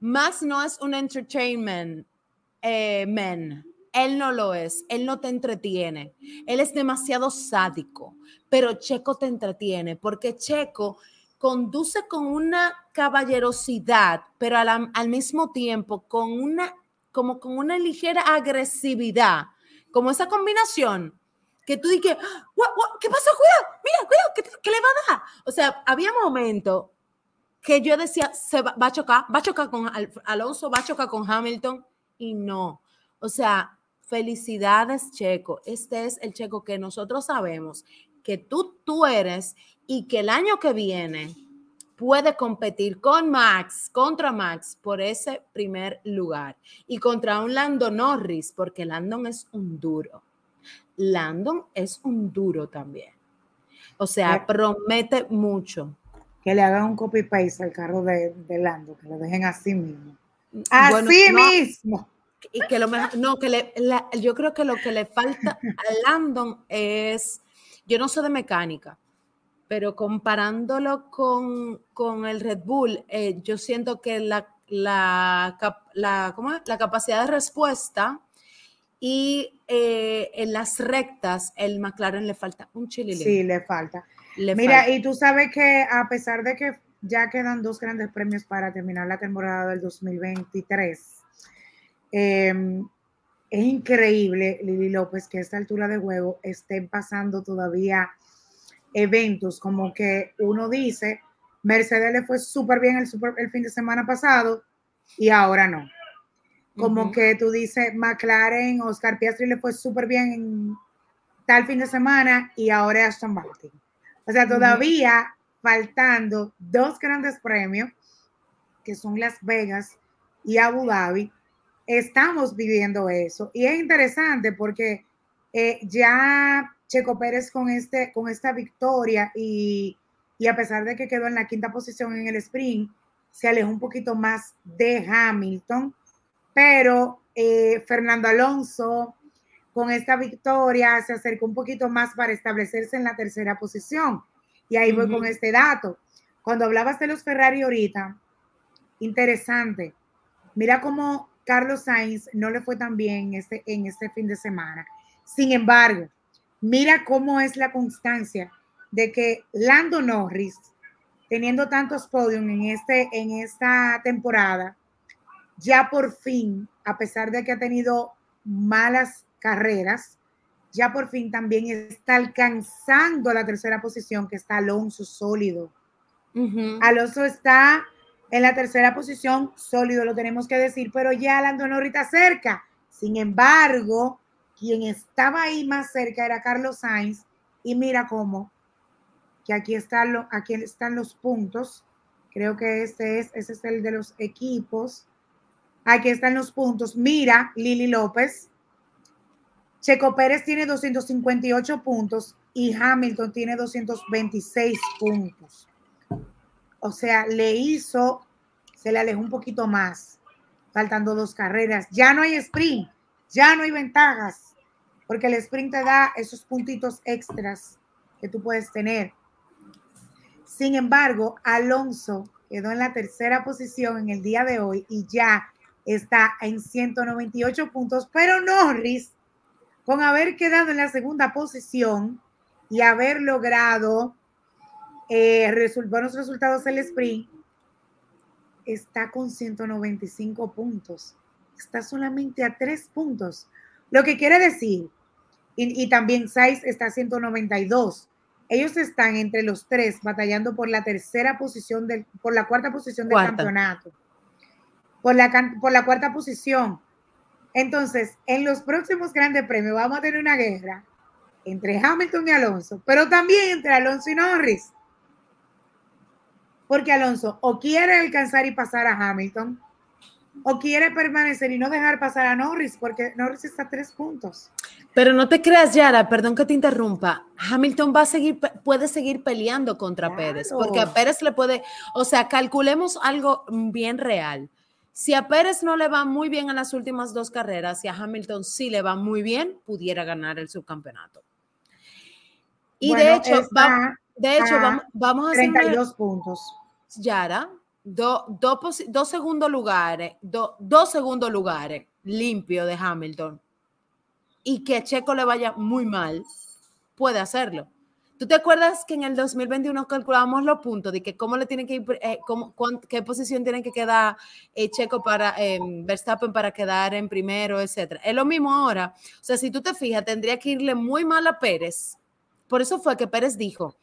Max no es un entertainment eh, man. Él no lo es. Él no te entretiene. Él es demasiado sádico. Pero Checo te entretiene porque Checo conduce con una caballerosidad, pero al mismo tiempo con una como con una ligera agresividad, como esa combinación que tú dices, ¿qué pasó? Cuidado, mira, cuidado, ¿qué, le va a dar? O sea, había momentos que yo decía, se va, a chocar, va a chocar con Alonso, va a chocar con Hamilton, y no. O sea, felicidades, Checo. Este es el Checo que nosotros sabemos que tú, tú eres y que el año que viene puede competir con Max, contra Max, por ese primer lugar. Y contra un Landon Norris, porque Landon es un duro. Landon es un duro también. O sea, promete mucho. Que le hagan un copy-paste al carro de, de Landon, que lo dejen así mismo. Así mismo. Y que lo mejor, no, que le, yo creo que lo que le falta a Landon es, yo no sé de mecánica, pero comparándolo con, con el Red Bull, eh, yo siento que la, la, la, ¿cómo es? la capacidad de respuesta y eh, en las rectas, el McLaren le falta un chile. Sí, le falta. Mira, y tú sabes que a pesar de que ya quedan dos grandes premios para terminar la temporada del 2023, em, es increíble, Lili López, que a esta altura de juego estén pasando todavía eventos, como que uno dice, Mercedes le fue súper bien el, super, el fin de semana pasado y ahora no. Como que tú dices, McLaren, Oscar Piastri le fue súper bien en tal fin de semana y ahora Aston Martin. O sea, todavía faltando dos grandes premios, que son Las Vegas y Abu Dhabi, estamos viviendo eso. Y es interesante porque eh, ya Checo Pérez con, este, con esta victoria y, a pesar de que quedó en la quinta posición en el sprint, se alejó un poquito más de Hamilton, pero eh, Fernando Alonso con esta victoria se acercó un poquito más para establecerse en la tercera posición. Y ahí voy con este dato. Cuando hablabas de los Ferrari ahorita, interesante. Mira cómo Carlos Sainz no le fue tan bien este, en este fin de semana. Sin embargo, mira cómo es la constancia de que Lando Norris, teniendo tantos podios en, este, en esta temporada, ya por fin, a pesar de que ha tenido malas carreras, ya por fin también está alcanzando la tercera posición, que está Alonso sólido. Alonso está en la tercera posición, sólido, lo tenemos que decir, pero ya Lando Norris está cerca. Sin embargo, quien estaba ahí más cerca era Carlos Sainz, y mira cómo, que aquí, está lo, aquí están los puntos. Creo que este es, ese es el de los equipos. Aquí están los puntos. Mira, Lili López. Checo Pérez tiene 258 puntos y Hamilton tiene 226 puntos. O sea, le hizo, se le alejó un poquito más, faltando dos carreras. Ya no hay sprint, ya no hay ventajas, porque el sprint te da esos puntitos extras que tú puedes tener. Sin embargo, Alonso quedó en la tercera posición en el día de hoy y ya está en 198 puntos, pero Norris, con haber quedado en la segunda posición y haber logrado eh, buenos resultados del sprint, está con 195 puntos. Está solamente a tres puntos. Lo que quiere decir, y, también Saiz está a 192. Ellos están entre los tres batallando por la tercera posición, del, por la cuarta posición del campeonato por la, por la cuarta posición. Entonces, en los próximos grandes premios vamos a tener una guerra entre Hamilton y Alonso, pero también entre Alonso y Norris. Porque Alonso o quiere alcanzar y pasar a Hamilton, o quiere permanecer y no dejar pasar a Norris, porque Norris está a tres puntos. Pero no te creas, Yara, perdón que te interrumpa. Hamilton va a seguir, puede seguir peleando contra Pérez, porque a Pérez le puede, o sea, calculemos algo bien real. Si a Pérez no le va muy bien en las últimas dos carreras y a Hamilton sí le va muy bien, pudiera ganar el subcampeonato. Y de hecho, de hecho vamos, a hacer 32 puntos. Yara, dos segundos lugares, dos segundos lugares limpio de Hamilton y que Checo le vaya muy mal, puede hacerlo. ¿Tú te acuerdas que en el 2021 calculábamos los puntos de que cómo le tienen que ir, eh, qué posición tienen que quedar eh, Checo para em, Verstappen para quedar en primero, etcétera? Es lo mismo ahora. O sea, si tú te fijas, tendría que irle muy mal a Pérez. Por eso fue que Pérez dijo,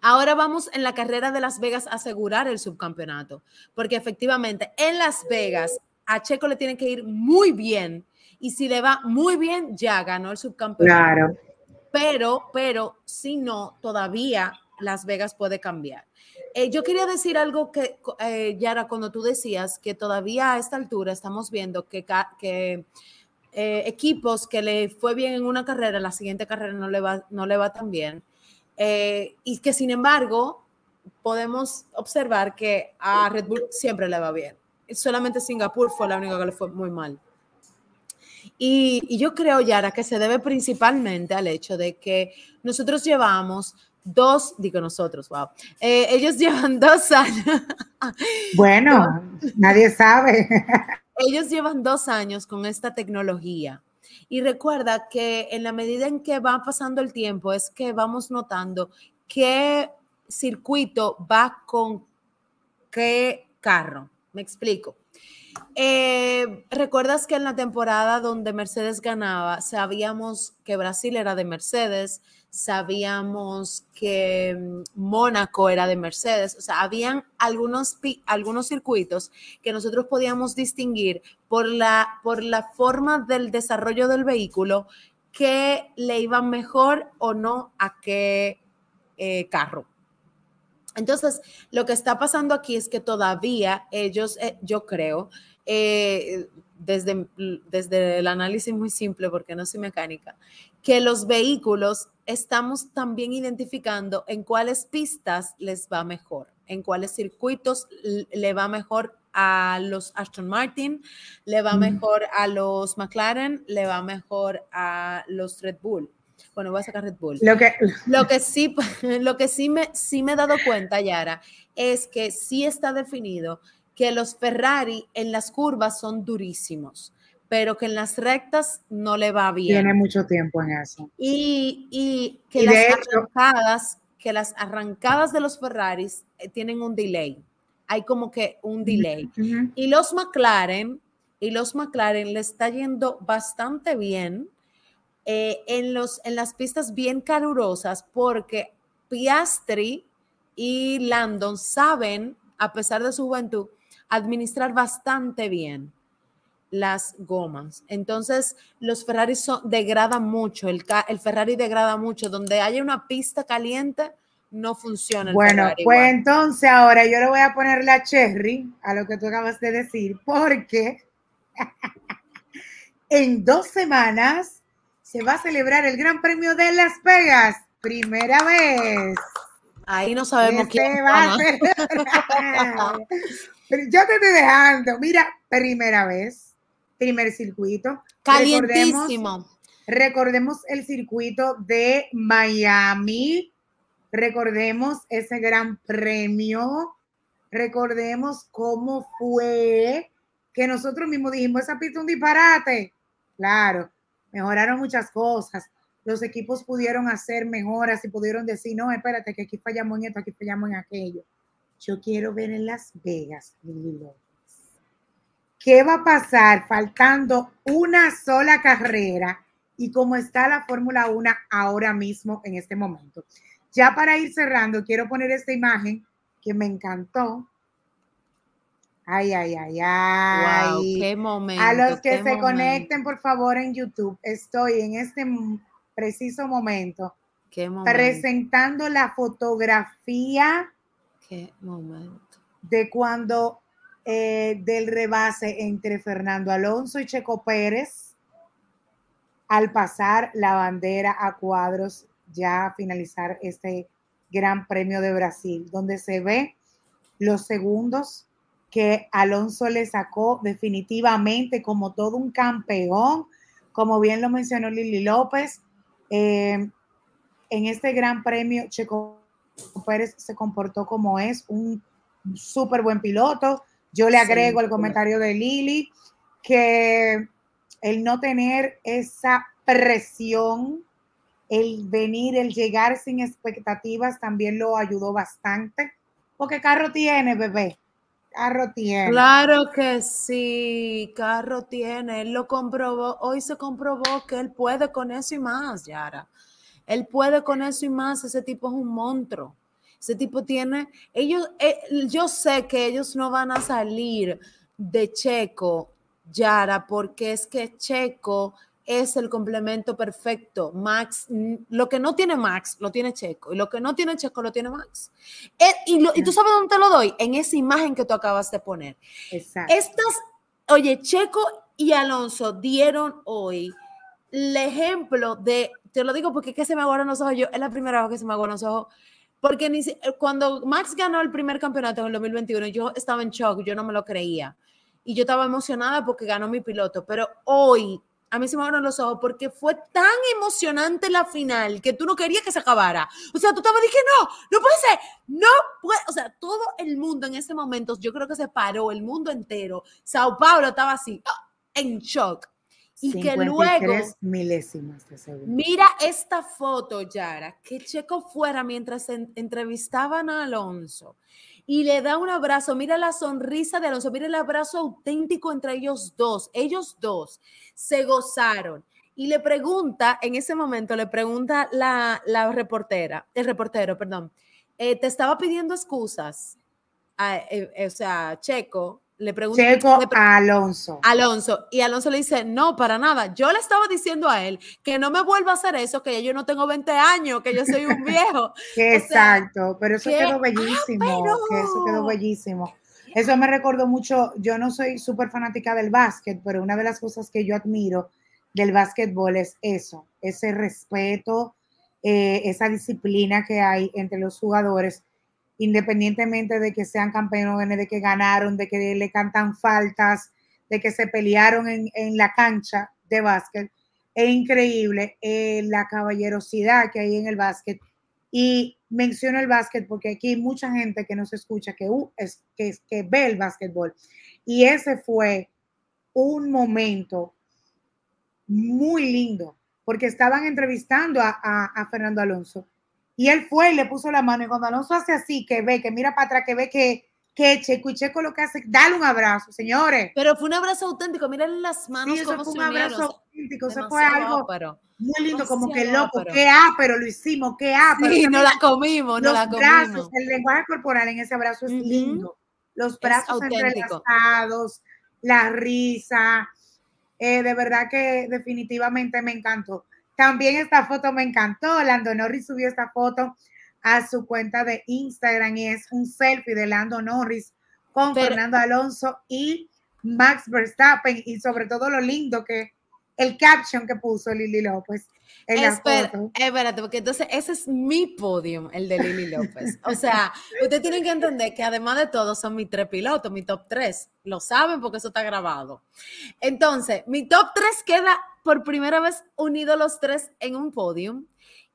Ahora vamos en la carrera de Las Vegas a asegurar el subcampeonato, porque efectivamente en Las Vegas a Checo le tiene que ir muy bien y si le va muy bien, ya ganó el subcampeonato. Claro. Pero, pero, si no, todavía Las Vegas puede cambiar. Eh, yo quería decir algo que, eh, Yara, cuando tú decías que todavía a esta altura estamos viendo que, que eh, equipos que le fue bien en una carrera, la siguiente carrera no le va, no le va tan bien. Y que sin embargo, podemos observar que a Red Bull siempre le va bien. Solamente Singapur fue la única que le fue muy mal. Y, yo creo, Yara, que se debe principalmente al hecho de que nosotros llevamos dos, digo nosotros, wow, eh, ellos llevan dos años. Bueno, nadie sabe. ellos llevan dos años con esta tecnología. Y recuerda que en la medida en que va pasando el tiempo es que vamos notando qué circuito va con qué carro. Me explico. Eh, ¿Recuerdas que en la temporada donde Mercedes ganaba, sabíamos que Brasil era de Mercedes, sabíamos que mm, Mónaco era de Mercedes, o sea, habían algunos, algunos circuitos que nosotros podíamos distinguir por la, por la forma del desarrollo del vehículo que le iba mejor o no a qué eh, carro. Entonces, lo que está pasando aquí es que todavía ellos, eh, yo creo, eh, desde, desde el análisis muy simple, porque no soy mecánica, que los vehículos estamos también identificando en cuáles pistas les va mejor, en cuáles circuitos le va mejor a los Aston Martin, le va mejor a los McLaren, le va mejor a los Red Bull. Bueno, voy a sacar Red Bull. Lo que, lo que sí, lo que sí me, sí me he dado cuenta, Yara, es que sí está definido que los Ferrari en las curvas son durísimos, pero que en las rectas no le va bien. Tiene mucho tiempo en eso. Y, que, las arrancadas, que las arrancadas de los Ferraris eh, tienen un delay. Hay como que un delay. Y los McLaren, y los McLaren le está yendo bastante bien eh, en, los, en las pistas bien calurosas porque Piastri y Landon saben, a pesar de su juventud, administrar bastante bien las gomas. Entonces, los Ferrari degradan mucho, el, el, Ferrari degrada mucho. Donde haya una pista caliente, no funciona. bueno, pues entonces ahora yo le voy a poner la cherry a lo que tú acabas de decir, porque en dos semanas se va a celebrar el Gran Premio de Las Vegas, primera vez. Ahí no sabemos este quién va a ser. Yo te estoy dejando. Mira, primera vez, primer circuito. Calientísimo. Recordemos, el circuito de Miami. Recordemos ese gran premio. Recordemos cómo fue que nosotros mismos dijimos, esa pista un disparate. Claro, mejoraron muchas cosas los equipos pudieron hacer mejoras y pudieron decir, no, espérate, que aquí fallamos en esto, aquí fallamos en aquello. Yo quiero ver en Las Vegas, López. ¿Qué va a pasar faltando una sola carrera y cómo está la Fórmula 1 ahora mismo en este momento? Ya para ir cerrando, quiero poner esta imagen que me encantó. Ay, ay, ay, ay. Wow, qué momento. A los que se conecten, por favor, en YouTube. Estoy en este preciso momento, presentando la fotografía ¿Qué momento? de cuando eh, del rebase entre Fernando Alonso y Checo Pérez al pasar la bandera a cuadros ya a finalizar este Gran Premio de Brasil, donde se ve los segundos que Alonso le sacó definitivamente como todo un campeón, como bien lo mencionó Lili López, eh, en este gran premio, Checo Pérez se comportó como es, un súper buen piloto. Yo le agrego el comentario de Lili, que el no tener esa presión, el venir, el llegar sin expectativas también lo ayudó bastante, porque carro tiene, bebé. Carro tiene. Claro que sí, carro tiene. Él lo comprobó, hoy se comprobó que él puede con eso y más, Yara. Él puede con eso y más. Ese tipo es un monstruo. Ese tipo tiene, ellos, eh, yo sé que ellos no van a salir de Checo, Yara, porque es que Checo es el complemento perfecto. Max, lo que no tiene Max, lo tiene Checo. Y lo que no tiene Checo, lo tiene Max. Eh, y, tú sabes dónde te lo doy? En esa imagen que tú acabas de poner. Exacto. Estas, oye, Checo y Alonso dieron hoy el ejemplo de, te lo digo porque es que se me aguaron los ojos. Yo, es la primera vez que se me aguaron los ojos. Porque ni, cuando Max ganó el primer campeonato en el 2021, yo estaba en shock, yo no me lo creía. Y yo estaba emocionada porque ganó mi piloto. Pero hoy, a mí se me abrieron los ojos porque fue tan emocionante la final que tú no querías que se acabara. O sea, tú estabas diciendo, no, no puede ser, no puede. O sea, todo el mundo en ese momento, yo creo que se paró, el mundo entero. Sao Paulo estaba así, ¡ah! en shock. Y que luego. milésimas de segundo. Mira esta foto, Yara, que Checo fuera mientras entrevistaban a Alonso y le da un abrazo. Mira la sonrisa de Alonso, mira el abrazo auténtico entre ellos dos. Ellos dos se gozaron. Y le pregunta, en ese momento le pregunta la, la reportera, el reportero, perdón, eh, te estaba pidiendo excusas, eh, eh, o sea, Checo, le pregunta Checo a Alonso. Alonso. Y Alonso le dice, no, para nada. Yo le estaba diciendo a él que no me vuelva a hacer eso, que yo no tengo 20 años, que yo soy un viejo. Exacto, pero eso quedó bellísimo. eso quedó bellísimo. Eso me recordó mucho, yo no soy súper fanática del básquet, pero una de las cosas que yo admiro del básquetbol es eso, ese respeto, eh, esa disciplina que hay entre los jugadores independientemente de que sean campeones, de que ganaron, de que le cantan faltas, de que se pelearon en, la cancha de básquet. Es increíble eh, la caballerosidad que hay en el básquet. Y menciono el básquet porque aquí hay mucha gente que nos escucha, que, uh, es, que, que ve el básquetbol. Y ese fue un momento muy lindo, porque estaban entrevistando a Fernando Alonso y él fue y le puso la mano. Y cuando Alonso hace así, que ve, que mira para atrás, que ve que, que Checo y Checo lo que hace, dale un abrazo, señores. Pero fue un abrazo auténtico, miren las manos Sí, eso fue un unieron, abrazo sea, auténtico, eso fue demasiado algo ápero. muy lindo, como que demasiado loco, ápero. qué ápero lo hicimos, qué ápero. Sí, Esa no la comimos, no los la brazos, comimos. el lenguaje corporal en ese abrazo es Ujú. lindo. Los brazos entrelazados, la risa. eh, de verdad que definitivamente me encantó. También esta foto me encantó. Lando Norris subió esta foto a su cuenta de Instagram y es un selfie de Lando Norris con Pero- Fernando Alonso y Max Verstappen y sobre todo lo lindo que el caption que puso Lili López Espera- espérate, porque entonces ese es mi podium, el de Lili López. O sea, ustedes tienen que entender que además de todo son mis tres pilotos, mi top tres. Lo saben porque eso está grabado. Entonces, mi top tres queda por primera vez unido los tres en un podium.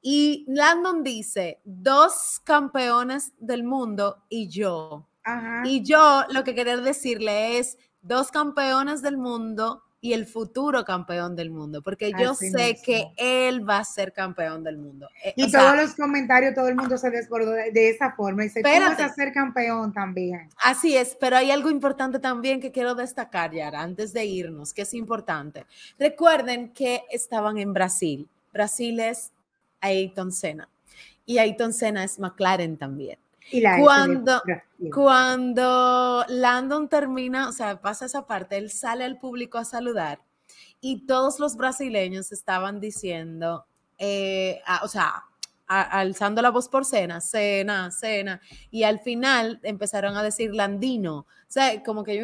Y Landon dice, dos campeones del mundo y yo. Ajá. Y yo lo que quería decirle es dos campeones del mundo y el futuro campeón del mundo, porque yo Así sé mismo. que él va a ser campeón del mundo. Eh, Y o sea, todos los comentarios, todo el mundo se desbordó de, de esa forma. Y tú vas a ser campeón también. Así es, pero hay algo importante también que quiero destacar, Yara, antes de irnos, que es importante. Recuerden que estaban en Brasil. Brasil es Ayrton Senna y Ayrton Senna es McLaren también. Y la Cuando-. Cuando Landon termina, o sea, pasa esa parte, él sale al público a saludar y todos los brasileños estaban diciendo, eh, a- o sea, a- alzando la voz por cena, cena, cena, y al final empezaron a decir landino, o sea, como que yo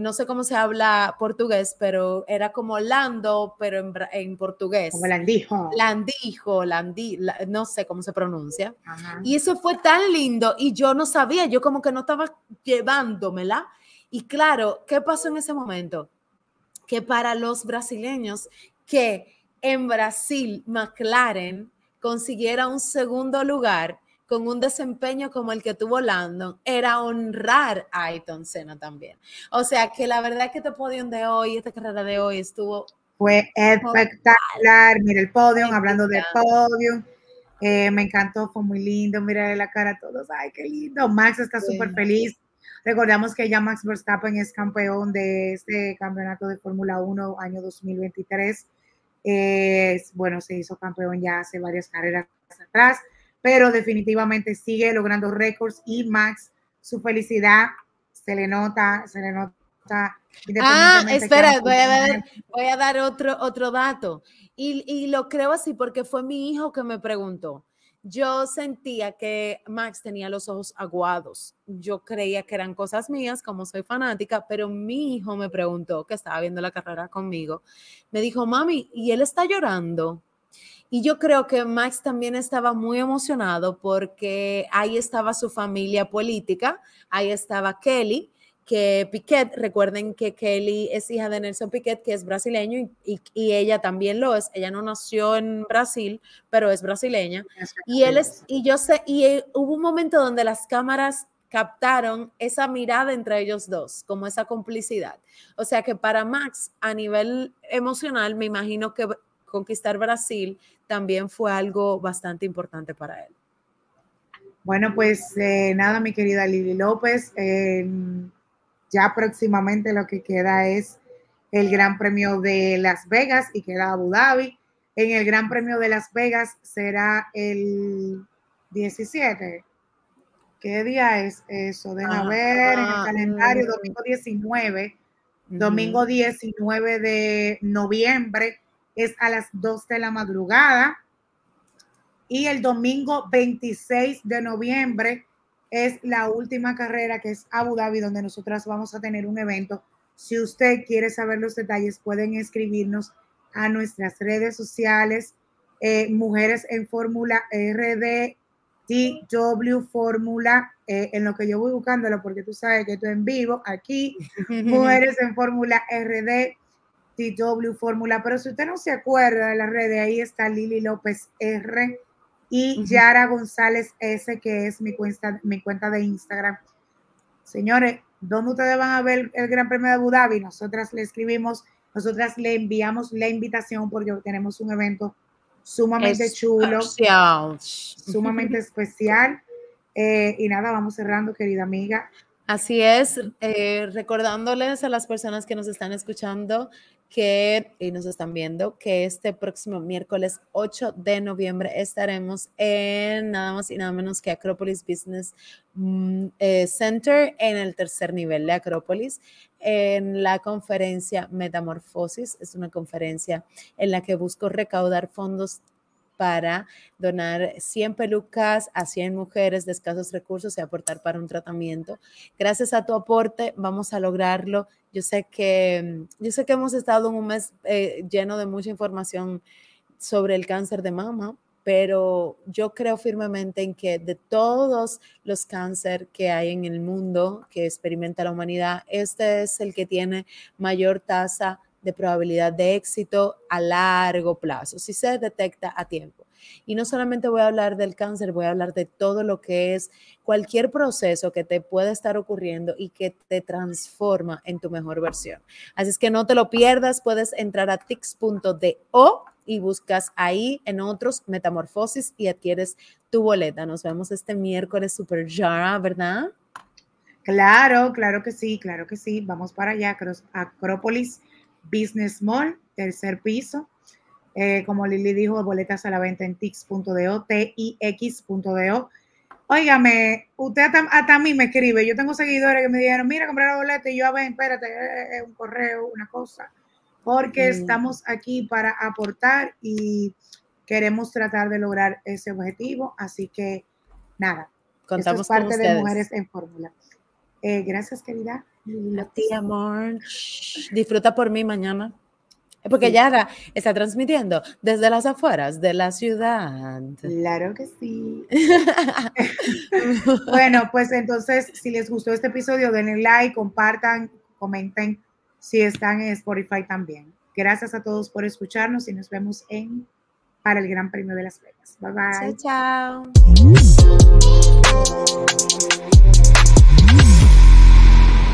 no sé cómo se habla portugués, pero era como lando, pero en, en portugués. Como la dijo. Landijo, landi, la- no sé cómo se pronuncia. Ajá. Y eso fue tan lindo y yo no sabía, yo como que no estaba llevándomela. Y claro, ¿qué pasó en ese momento? Que para los brasileños, que en Brasil McLaren consiguiera un segundo lugar con un desempeño como el que tuvo Landon, era honrar a Ayrton Senna también. O sea que la verdad es que este podium de hoy, esta carrera de hoy estuvo Fue espectacular. Mira el podium, hablando del podium. eh, me encantó, fue muy lindo. Mira la cara a todos. Ay, qué lindo. Max está Sí. súper feliz. Recordamos que ya Max Verstappen es campeón de este campeonato de Fórmula 1 año 2023. Eh, bueno, se hizo campeón ya hace varias carreras atrás, pero definitivamente sigue logrando récords y Max, su felicidad se le nota, se le nota. Ah, espera, voy a, ver, voy a dar otro, otro dato. Y, y lo creo así porque fue mi hijo que me preguntó. Yo sentía que Max tenía los ojos aguados. Yo creía que eran cosas mías, como soy fanática, pero mi hijo me preguntó, que estaba viendo la carrera conmigo, me dijo, mami, ¿y él está llorando? Y yo creo que Max también estaba muy emocionado porque ahí estaba su familia política, ahí estaba Kelly, que Piquet, recuerden que Kelly es hija de Nelson Piquet, que es brasileño, y, y- ella también lo es. Ella no nació en Brasil, pero es brasileña. Y él es, y yo sé, y eh, hubo un momento donde las cámaras captaron esa mirada entre ellos dos, como esa complicidad. O sea que para Max, a nivel emocional, me imagino que conquistar Brasil también fue algo bastante importante para él. Bueno, pues eh, nada, mi querida Lili López, eh, ya próximamente lo que queda es el Gran Premio de Las Vegas y queda Abu Dhabi. En el Gran Premio de Las Vegas será el 17. ¿Qué día es eso? Deja Ah, ver en el ah, calendario, mm. domingo 19. Domingo 19 de noviembre es a las 2 de la madrugada. Y el domingo 26 de noviembre es la última carrera que es Abu Dhabi, donde nosotras vamos a tener un evento. Si usted quiere saber los detalles, pueden escribirnos a nuestras redes sociales, eh, Mujeres en Fórmula RD, TW Fórmula, eh, en lo que yo voy buscándolo, porque tú sabes que estoy en vivo aquí, Mujeres en Fórmula RD, TW Fórmula. Pero si usted no se acuerda de las redes, ahí está Lili López R y Ujú. Yara González S, que es mi cuenta, mi cuenta de Instagram. Señores, ¿dónde ustedes van a ver el Gran Premio de Abu Dhabi? Nosotras le escribimos, nosotras le enviamos la invitación porque tenemos un evento sumamente chulo Especial. sumamente especial. Eh, y nada, vamos cerrando, querida amiga. Así es, eh, recordándoles a las personas que nos están escuchando que y nos están viendo que este próximo miércoles 8 de noviembre estaremos en nada más y nada menos que Acropolis Business mm, eh, Center en el tercer nivel de Acropolis en la conferencia Metamorfosis. Es una conferencia en la que busco recaudar fondos para donar 100 pelucas a 100 mujeres de escasos recursos y aportar para un tratamiento. Gracias a tu aporte vamos a lograrlo. Yo sé que, yo sé que hemos estado en un mes eh, lleno de mucha información sobre el cáncer de mama, pero yo creo firmemente en que de todos los cánceres que hay en el mundo que experimenta la humanidad, este es el que tiene mayor tasa de probabilidad de éxito a largo plazo, si se detecta a tiempo. Y no solamente voy a hablar del cáncer, voy a hablar de todo lo que es cualquier proceso que te puede estar ocurriendo y que te transforma en tu mejor versión. Así es que no te lo pierdas, puedes entrar a tix.do y buscas ahí en otros metamorfosis y adquieres tu boleta. Nos vemos este miércoles super ya, ¿verdad? Claro, claro que sí, claro que sí. Vamos para allá, Acrópolis Business Mall, tercer piso. Eh, como Lili dijo, boletas a la venta en tix.do, tix.do. Óigame, usted hasta, a mí me escribe. Yo tengo seguidores que me dijeron, mira, compré la boleta y yo, a ver, espérate, es un correo, una cosa. Porque mm. estamos aquí para aportar y queremos tratar de lograr ese objetivo. Así que, nada, Contamos es parte de Mujeres en Fórmula. Eh, gracias, querida. A ti, amor. Disfruta por mí mañana. Porque Yara está transmitiendo desde las afueras de la ciudad. Claro que sí. bueno, pues entonces, si les gustó este episodio, denle like, compartan, comenten si están en Spotify también. Gracias a todos por escucharnos y nos vemos en para el Gran Premio de Las Vegas. Bye bye. Chao, chao.